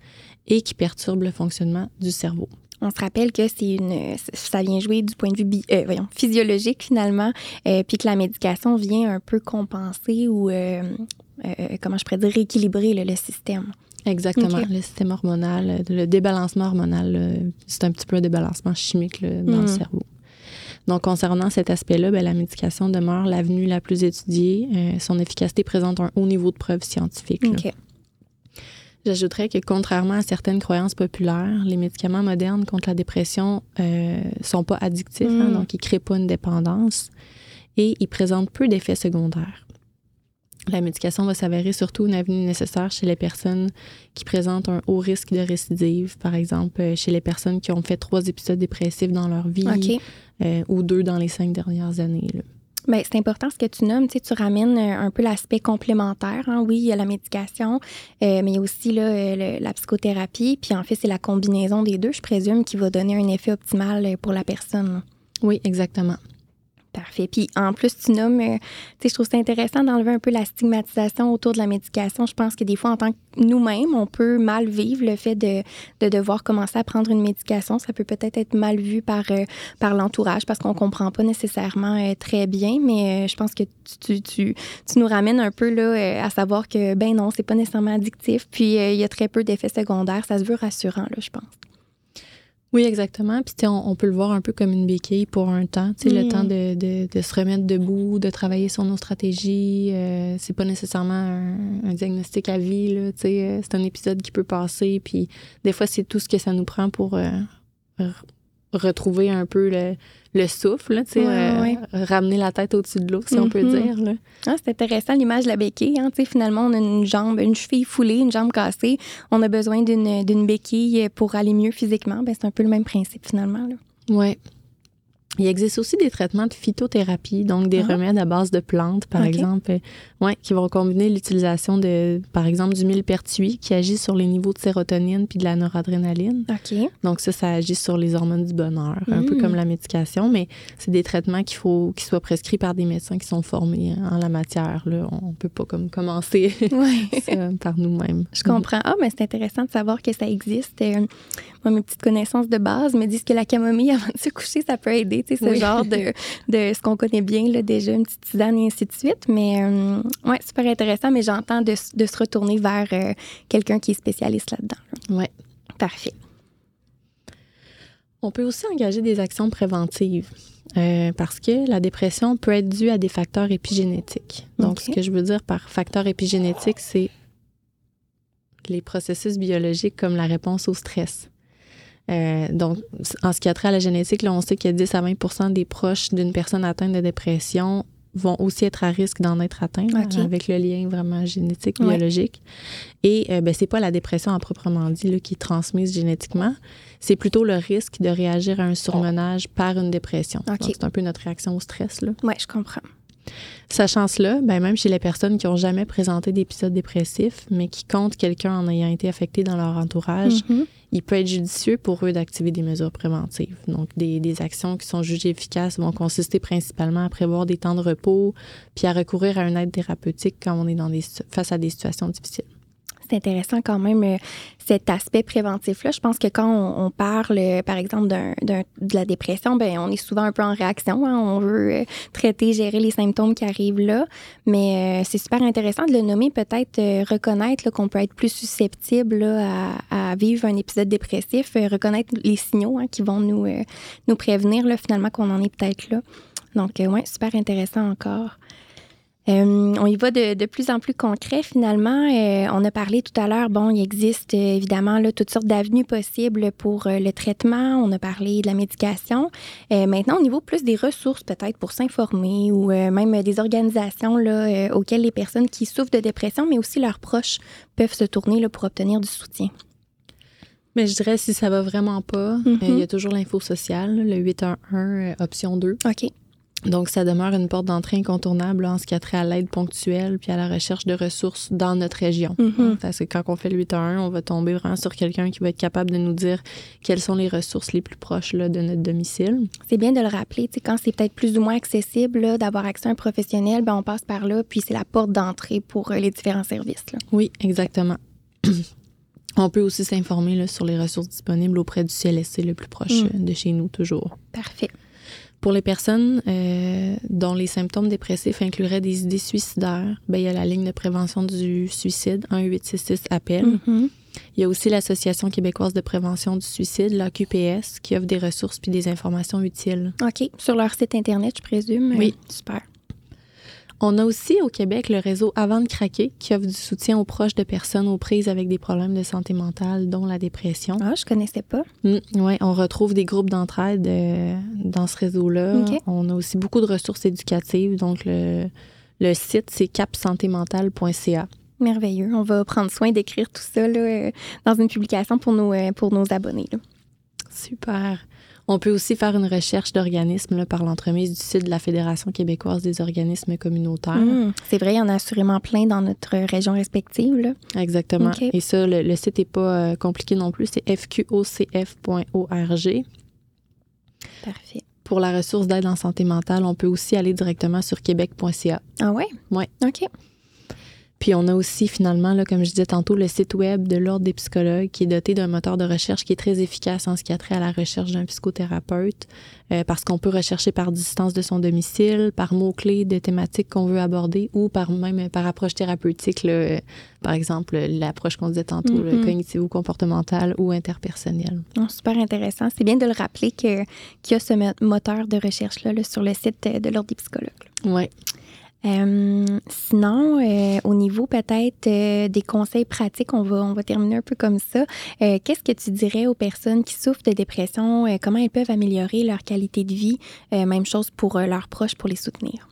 Speaker 3: et qui perturbe le fonctionnement du cerveau.
Speaker 2: On se rappelle que c'est une, ça vient jouer du point de vue bi- euh, voyons, physiologique finalement, euh, puis que la médication vient un peu compenser ou, comment je pourrais dire, rééquilibrer là, le système.
Speaker 3: Exactement. Le système hormonal, euh, le débalancement hormonal, euh, c'est un petit peu un débalancement chimique là, dans
Speaker 2: Mhm.
Speaker 3: le cerveau. Donc, concernant cet aspect-là, ben, la médication demeure l'avenue la plus étudiée. Euh, son efficacité présente un haut niveau de preuve scientifique. là.
Speaker 2: OK.
Speaker 3: J'ajouterais que contrairement à certaines croyances populaires, les médicaments modernes contre la dépression euh, sont pas addictifs, hein,
Speaker 2: Mm.
Speaker 3: donc ils créent pas une dépendance et ils présentent peu d'effets secondaires. La médication va s'avérer surtout une avenue nécessaire chez les personnes qui présentent un haut risque de récidive, par exemple euh, chez les personnes qui ont fait trois épisodes dépressifs dans leur vie euh, ou deux dans les cinq dernières années. là.
Speaker 2: Bien, c'est important ce que tu nommes. Tu, sais, tu ramènes euh, un peu l'aspect complémentaire. hein. Oui, il y a la médication, euh, mais il y a aussi là, le- la psychothérapie. Puis en fait, c'est la combinaison des deux, je présume, qui va donner un effet optimal pour la personne.
Speaker 3: Oui, exactement.
Speaker 2: Parfait. Puis en plus, tu nommes, euh, tu sais, je trouve ça intéressant d'enlever un peu la stigmatisation autour de la médication. Je pense que des fois, en tant que nous-mêmes, on peut mal vivre le fait de, de devoir commencer à prendre une médication. Ça peut peut-être être mal vu par, euh, l'entourage parce qu'on comprend pas nécessairement euh, très bien. Mais je pense que tu, nous ramènes un peu là, à savoir que, ben non, c'est pas nécessairement addictif. Puis il y a très peu d'effets secondaires. Ça se veut rassurant, là, je pense.
Speaker 3: Oui, exactement. Puis tu sais, on, on peut le voir un peu comme une béquille pour un temps. Tu sais,
Speaker 2: Mm.
Speaker 3: le temps de, de, de se remettre debout, de travailler sur nos stratégies. Euh, c'est pas nécessairement un, un diagnostic à vie. Là, tu sais, euh, c'est un épisode qui peut passer. Puis des fois, c'est tout ce que ça nous prend pour euh, retrouver un peu le, le souffle, là,
Speaker 2: Ouais,
Speaker 3: euh,
Speaker 2: ouais.
Speaker 3: ramener la tête au-dessus de l'eau, si on peut
Speaker 2: Mhm.
Speaker 3: dire. Là.
Speaker 2: Ah, c'est intéressant l'image de la béquille. Hein? Finalement, on a une jambe, une cheville foulée, une jambe cassée. On a besoin d'une d'une béquille pour aller mieux physiquement. Ben, c'est un peu le même principe finalement. Là.
Speaker 3: Il existe aussi des traitements de phytothérapie, donc des
Speaker 2: Ah.
Speaker 3: remèdes à base de plantes, par exemple, euh, ouais, qui vont combiner l'utilisation de, par exemple, du millepertuis qui agit sur les niveaux de sérotonine puis de la noradrénaline.
Speaker 2: OK.
Speaker 3: Donc ça, ça agit sur les hormones du bonheur, un peu
Speaker 2: Mm.
Speaker 3: comme la médication, mais c'est des traitements qu'il faut qu'ils soient prescrits par des médecins qui sont formés en la matière. Là. On peut pas comme commencer
Speaker 2: Ouais.
Speaker 3: ça par nous-mêmes.
Speaker 2: Je comprends. Ah, mais c'est intéressant de savoir que ça existe. Moi, mes petites connaissances de base me disent que la camomille, avant de se coucher, ça peut aider. Tu sais, ce
Speaker 3: Oui.
Speaker 2: genre de, de ce qu'on connaît bien, là, déjà, une petite tisane et ainsi de suite. Mais, euh, ouais, super intéressant. Mais j'entends de, de se retourner vers euh, quelqu'un qui est spécialiste là-dedans. là.
Speaker 3: Ouais.
Speaker 2: Parfait.
Speaker 3: On peut aussi engager des actions préventives euh, parce que la dépression peut être due à des facteurs épigénétiques. Donc, ce que je veux dire par facteur épigénétique, c'est les processus biologiques comme la réponse au stress. Euh, donc, en ce qui a trait à la génétique, là, on sait que 10 à 20 des proches d'une personne atteinte de dépression vont aussi être à risque d'en être atteints avec le lien vraiment génétique,
Speaker 2: Ouais.
Speaker 3: biologique. Et euh, ben, c'est pas la dépression à proprement dit là, qui est transmise génétiquement, c'est plutôt le risque de réagir à un surmenage par une dépression. Donc, c'est un peu notre réaction au stress.
Speaker 2: Ouais, je comprends.
Speaker 3: Sachant cela, ben même chez les personnes qui n'ont jamais présenté d'épisode dépressif, mais qui comptent quelqu'un en ayant été affecté dans leur entourage,
Speaker 2: Mhm.
Speaker 3: il peut être judicieux pour eux d'activer des mesures préventives. Donc, des, des actions qui sont jugées efficaces vont consister principalement à prévoir des temps de repos, puis à recourir à une aide thérapeutique quand on est dans des, face à des situations difficiles.
Speaker 2: Intéressant quand même euh, cet aspect préventif-là. Je pense que quand on, parle, euh, par exemple, de la dépression, ben on est souvent un peu en réaction. hein. On veut euh, traiter, gérer les symptômes qui arrivent là. Mais c'est super intéressant de le nommer, peut-être reconnaître qu'on peut être plus susceptible à, vivre un épisode dépressif, reconnaître les signaux hein, qui vont nous, nous prévenir finalement qu'on en est peut-être là. Donc, ouais, super intéressant encore. Euh, on y va de, de plus en plus concret finalement. Euh, on a parlé tout à l'heure, bon, il existe euh, évidemment là, toutes sortes d'avenues possibles pour euh, le traitement. On a parlé de la médication. Maintenant, au niveau plus des ressources peut-être pour s'informer ou même des organisations là, auxquelles les personnes qui souffrent de dépression, mais aussi leurs proches, peuvent se tourner là, pour obtenir du soutien.
Speaker 3: Mais je dirais, si ça va vraiment pas,
Speaker 2: Mhm.
Speaker 3: euh, il y a toujours l'info sociale, le 811, euh, option 2.
Speaker 2: OK.
Speaker 3: Donc, ça demeure une porte d'entrée incontournable là, en ce qui a trait à l'aide ponctuelle puis à la recherche de ressources dans notre région.
Speaker 2: Mhm.
Speaker 3: Parce que quand on fait le 811, on va tomber vraiment sur quelqu'un qui va être capable de nous dire quelles sont les ressources les plus proches là, de notre domicile.
Speaker 2: C'est bien de le rappeler, quand c'est peut-être plus ou moins accessible d'avoir accès à un professionnel, ben, on passe par là, puis c'est la porte d'entrée pour euh, les différents services. là.
Speaker 3: Oui, exactement. on peut aussi s'informer sur les ressources disponibles auprès du CLSC le plus proche
Speaker 2: Mm.
Speaker 3: euh, de chez nous, toujours.
Speaker 2: Parfait.
Speaker 3: Pour les personnes euh, dont les symptômes dépressifs incluraient des idées suicidaires, ben, il y a la ligne de prévention du suicide, 1866 appel.
Speaker 2: Mhm.
Speaker 3: Il y a aussi l'Association québécoise de prévention du suicide, l'AQPS, qui offre des ressources puis des informations utiles.
Speaker 2: OK. Sur leur site Internet, je présume.
Speaker 3: Oui.
Speaker 2: Super.
Speaker 3: On a aussi au Québec le réseau Avant de craquer, qui offre du soutien aux proches de personnes aux prises avec des problèmes de santé mentale, dont la dépression.
Speaker 2: Ah, je connaissais pas.
Speaker 3: oui, on retrouve des groupes d'entraide euh, dans ce réseau-là. On a aussi beaucoup de ressources éducatives. Donc, le, le site, c'est capsantémentale.ca.
Speaker 2: Merveilleux. On va prendre soin d'écrire tout ça là, euh, dans une publication pour nos, euh, pour nos abonnés. là.
Speaker 3: Super. On peut aussi faire une recherche d'organismes par l'entremise du site de la Fédération québécoise des organismes communautaires.
Speaker 2: Mm. C'est vrai, il y en a assurément plein dans notre région respective. Là.
Speaker 3: Exactement. Et ça, le, le site n'est pas euh, compliqué non plus. C'est fqocf.org.
Speaker 2: Parfait.
Speaker 3: Pour la ressource d'aide en santé mentale, on peut aussi aller directement sur québec.ca.
Speaker 2: Ah ouais?
Speaker 3: Ouais.
Speaker 2: OK.
Speaker 3: Puis on a aussi finalement, là, comme je disais tantôt, le site web de l'Ordre des psychologues qui est doté d'un moteur de recherche qui est très efficace en ce qui a trait à la recherche d'un psychothérapeute euh, parce qu'on peut rechercher par distance de son domicile, par mots-clés de thématiques qu'on veut aborder ou par même par approche thérapeutique, là, euh, par exemple l'approche qu'on disait tantôt,
Speaker 2: Mhm.
Speaker 3: le cognitivo-comportementale ou interpersonnelle.
Speaker 2: Non, super intéressant. C'est bien de le rappeler qu'il y a ce mo- moteur de recherche-là là, sur le site euh, de l'Ordre des psychologues.
Speaker 3: Ouais.
Speaker 2: Euh, sinon, euh, au niveau peut-être euh, des conseils pratiques, on va, on va terminer un peu comme ça. Euh, Qu'est-ce que tu dirais aux personnes qui souffrent de dépression? Euh, comment elles peuvent améliorer leur qualité de vie? Euh, même chose pour leurs proches, pour les soutenir.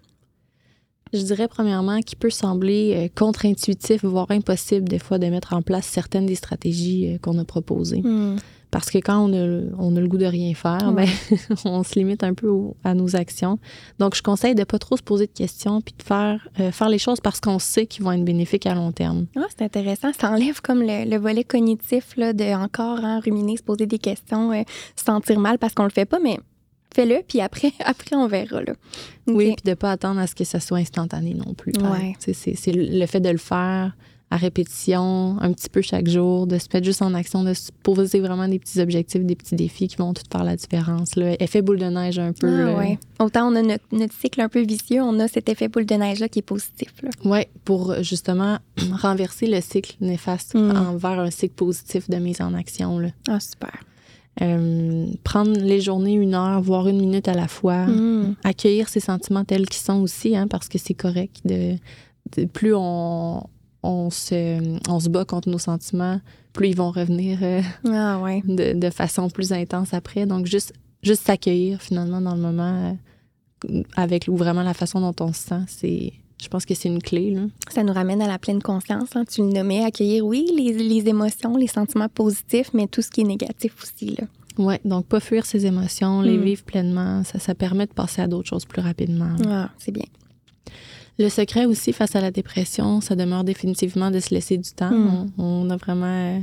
Speaker 3: Je dirais premièrement qu'il peut sembler euh, contre-intuitif, voire impossible des fois de mettre en place certaines des stratégies euh, qu'on a proposées.
Speaker 2: Hmm.
Speaker 3: Parce que quand on a, on a le goût de rien faire,
Speaker 2: Ouais.
Speaker 3: ben, on se limite un peu au- à nos actions. Donc, je conseille de pas trop se poser de questions puis de faire, euh, faire les choses parce qu'on sait qu'ils vont être bénéfiques à long terme.
Speaker 2: Ah, c'est intéressant. Ça enlève comme le, le volet cognitif là, de encore hein, ruminer, se poser des questions, euh, se sentir mal parce qu'on le fait pas, mais fais-le, puis après, après on verra. Là.
Speaker 3: Oui,
Speaker 2: Ok.
Speaker 3: puis de pas attendre à ce que ça soit instantané non plus. pareil.
Speaker 2: Ouais.
Speaker 3: C'est c'est le fait de le faire à répétition, un petit peu chaque jour, de se mettre juste en action, de se poser vraiment des petits objectifs, des petits défis qui vont tout faire la différence. Là. Effet boule de neige un peu.
Speaker 2: Ah, ouais. Autant on a notre, notre cycle un peu vicieux, on a cet effet boule de neige-là qui est positif.
Speaker 3: Ouais, pour justement renverser le cycle néfaste
Speaker 2: Mm.
Speaker 3: envers un cycle positif de mise en action. Là.
Speaker 2: Ah, super.
Speaker 3: Euh, prendre les journées une heure, voire une minute à la fois.
Speaker 2: Mm.
Speaker 3: Accueillir ses sentiments tels qu'ils sont aussi, hein, parce que c'est correct. De, de- plus on, on, se, on se bat contre nos sentiments, plus ils vont revenir euh,
Speaker 2: Ah, ouais.
Speaker 3: de, de façon plus intense après. Donc, juste, juste s'accueillir finalement dans le moment euh, avec ou vraiment la façon dont on se sent, c'est, je pense que c'est une clé. Là.
Speaker 2: Ça nous ramène à la pleine conscience. hein. Tu le nommais, accueillir, oui, les, les émotions, les sentiments positifs, mais tout ce qui est négatif aussi. Là.
Speaker 3: Ouais, donc pas fuir ses émotions, les
Speaker 2: Mm.
Speaker 3: vivre pleinement, ça, ça permet de passer à d'autres choses plus rapidement.
Speaker 2: Ah, c'est bien.
Speaker 3: Le secret aussi face à la dépression, ça demeure définitivement de se laisser du temps.
Speaker 2: Mm.
Speaker 3: On, on a vraiment euh,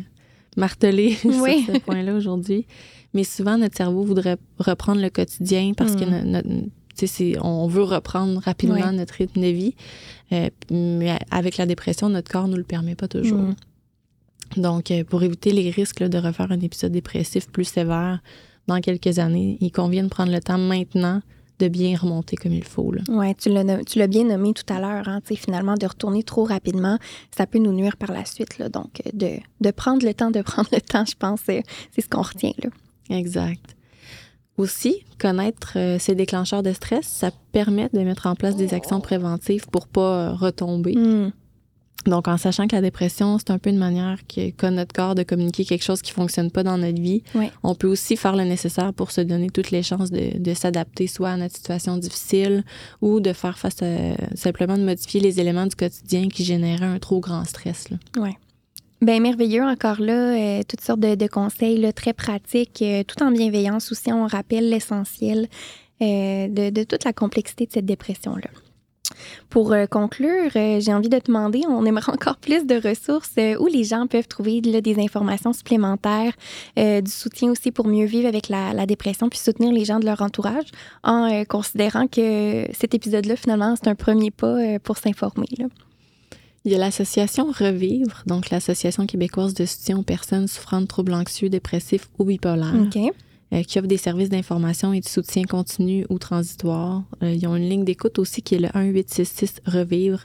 Speaker 3: martelé
Speaker 2: Oui.
Speaker 3: sur ce point-là aujourd'hui. Mais souvent, notre cerveau voudrait reprendre le quotidien parce que
Speaker 2: Mm.
Speaker 3: no- notre- on veut reprendre rapidement
Speaker 2: Ouais.
Speaker 3: notre rythme de vie. Euh, mais avec la dépression, notre corps ne nous le permet pas toujours.
Speaker 2: Mm.
Speaker 3: Donc, euh, pour éviter les risques là, de refaire un épisode dépressif plus sévère dans quelques années, il convient de prendre le temps maintenant de bien remonter comme il faut.
Speaker 2: Oui, tu l'as bien nommé tout à l'heure. Hein, finalement, de retourner trop rapidement, ça peut nous nuire par la suite. Là, donc, euh, de, de prendre le temps, de prendre le temps, je pense, c'est ce qu'on retient. Là.
Speaker 3: Exact. Aussi, connaître euh, ces déclencheurs de stress, ça permet de mettre en place des actions préventives pour pas euh, retomber.
Speaker 2: Mm.
Speaker 3: Donc, en sachant que la dépression, c'est un peu une manière que- qu'a notre corps de communiquer quelque chose qui fonctionne pas dans notre vie,
Speaker 2: Ouais.
Speaker 3: on peut aussi faire le nécessaire pour se donner toutes les chances de, de s'adapter soit à notre situation difficile ou de faire face à simplement de modifier les éléments du quotidien qui généraient un trop grand stress. là.
Speaker 2: Bien, merveilleux encore là, euh, toutes sortes de, conseils là, très pratiques, euh, tout en bienveillance aussi. On rappelle l'essentiel euh, de, toute la complexité de cette dépression-là. Pour conclure, j'ai envie de te demander, on aimerait encore plus de ressources où les gens peuvent trouver des informations supplémentaires, du soutien aussi pour mieux vivre avec la, la dépression, puis soutenir les gens de leur entourage, en considérant que cet épisode-là, finalement, c'est un premier pas pour s'informer.
Speaker 3: Il y a l'association Revivre, donc l'Association québécoise de soutien aux personnes souffrant de troubles anxieux, dépressifs ou bipolaires. Euh, qui offre des services d'information et de soutien continu ou transitoire. Euh, ils ont une ligne d'écoute aussi qui est le 1866 Revivre.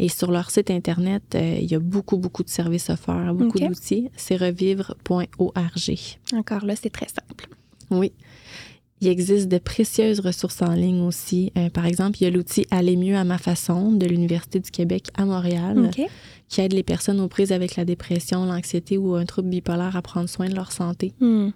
Speaker 3: Et sur leur site Internet, euh, il y a beaucoup, beaucoup de services offerts, beaucoup d'outils. C'est revivre.org.
Speaker 2: Encore là, c'est très simple.
Speaker 3: Oui. Il existe de précieuses ressources en ligne aussi. Euh, par exemple, il y a l'outil Aller mieux à ma façon de l'Université du Québec à Montréal
Speaker 2: OK.
Speaker 3: qui aide les personnes aux prises avec la dépression, l'anxiété ou un trouble bipolaire à prendre soin de leur santé.
Speaker 2: Hmm.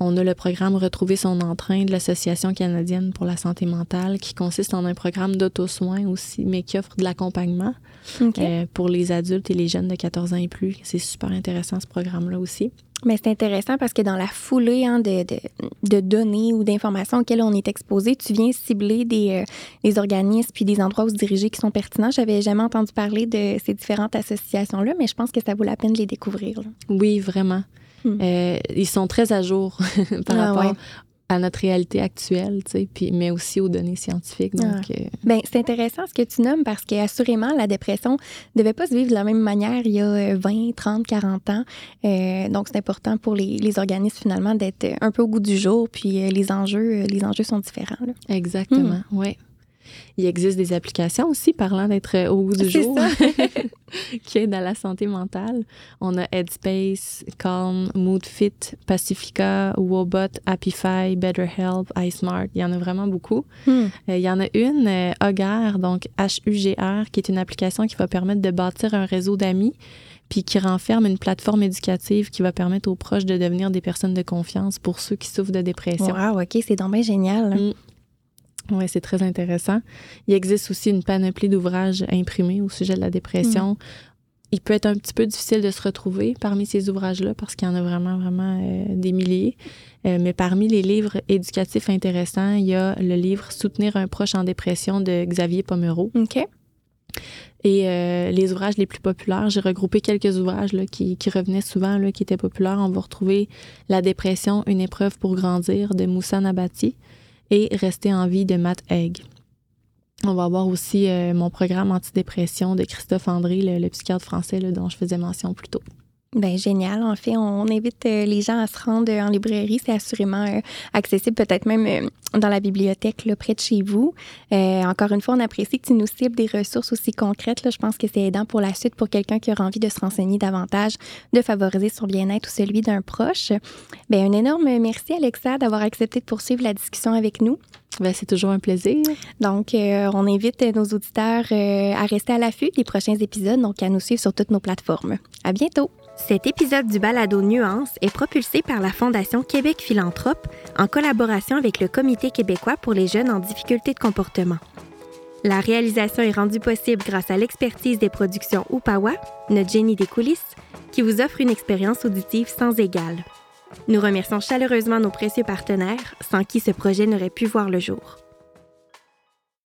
Speaker 3: On a le programme Retrouver son entrain de l'Association canadienne pour la santé mentale qui consiste en un programme d'auto-soin aussi, mais qui offre de l'accompagnement
Speaker 2: OK.
Speaker 3: euh, pour les adultes et les jeunes de 14 ans et plus. C'est super intéressant ce programme-là aussi.
Speaker 2: Mais c'est intéressant parce que dans la foulée hein, de, de, de données ou d'informations auxquelles on est exposé, tu viens cibler des, euh, des organismes puis des endroits où se diriger qui sont pertinents. J'avais jamais entendu parler de ces différentes associations-là, mais je pense que ça vaut la peine de les découvrir. là.
Speaker 3: Oui, vraiment.
Speaker 2: Hmm.
Speaker 3: Euh, ils sont très à jour par
Speaker 2: Ah
Speaker 3: rapport
Speaker 2: ouais.
Speaker 3: À notre réalité actuelle, tu sais, puis, mais aussi aux données scientifiques. Donc, euh,
Speaker 2: Ben, c'est intéressant ce que tu nommes parce qu'assurément, la dépression ne devait pas se vivre de la même manière il y a euh, 20, 30, 40 ans. Euh, donc, c'est important pour les, les organismes finalement d'être euh, un peu au goût du jour, puis les enjeux, les enjeux sont différents. là.
Speaker 3: Exactement,
Speaker 2: Hmm.
Speaker 3: oui. Il existe des applications aussi parlant d'être au goût du jour qui aident à la santé mentale. On a Headspace, Calm, Moodfit, Pacifica, Wobot, Happify, BetterHelp, iSmart. Il y en a vraiment beaucoup.
Speaker 2: Hmm.
Speaker 3: Euh, il y en a une, euh, Hugr, donc H-U-G-R, qui est une application qui va permettre de bâtir un réseau d'amis puis qui renferme une plateforme éducative qui va permettre aux proches de devenir des personnes de confiance pour ceux qui souffrent de dépression.
Speaker 2: Wow, OK, c'est donc bien génial.
Speaker 3: Mm. Oui, c'est très intéressant. Il existe aussi une panoplie d'ouvrages imprimés au sujet de la dépression. il peut être un petit peu difficile de se retrouver parmi ces ouvrages-là parce qu'il y en a vraiment, vraiment euh, des milliers. Euh, mais parmi les livres éducatifs intéressants, il y a le livre Soutenir un proche en dépression de Xavier Pomereau.
Speaker 2: OK.
Speaker 3: Et euh, les ouvrages les plus populaires, j'ai regroupé quelques ouvrages là, qui, qui, revenaient souvent, là, qui étaient populaires. On va retrouver La dépression, une épreuve pour grandir de Moussa Nabati et Rester en vie de Matt Egg. On va avoir aussi euh, mon programme antidépression de Christophe André, le, psychiatre français dont je faisais mention plus tôt.
Speaker 2: Ben génial. En fait, on invite euh, les gens à se rendre en librairie. C'est assurément euh, accessible, peut-être même euh, dans la bibliothèque là, près de chez vous. encore une fois, on apprécie que tu nous cibles des ressources aussi concrètes. Là. Je pense que c'est aidant pour la suite pour quelqu'un qui aura envie de se renseigner davantage, de favoriser son bien-être ou celui d'un proche. Ben un énorme merci, Alexa, d'avoir accepté de poursuivre la discussion avec nous.
Speaker 3: Ben, c'est toujours un plaisir.
Speaker 2: Donc, on invite nos auditeurs à rester à l'affût des prochains épisodes, donc à nous suivre sur toutes nos plateformes. À bientôt! Cet épisode du balado Nuance est propulsé par la Fondation Québec Philanthrope en collaboration avec le Comité québécois pour les jeunes en difficulté de comportement. La réalisation est rendue possible grâce à l'expertise des productions Upawa, notre génie des coulisses, qui vous offre une expérience auditive sans égale. Nous remercions chaleureusement nos précieux partenaires, sans qui ce projet n'aurait pu voir le jour.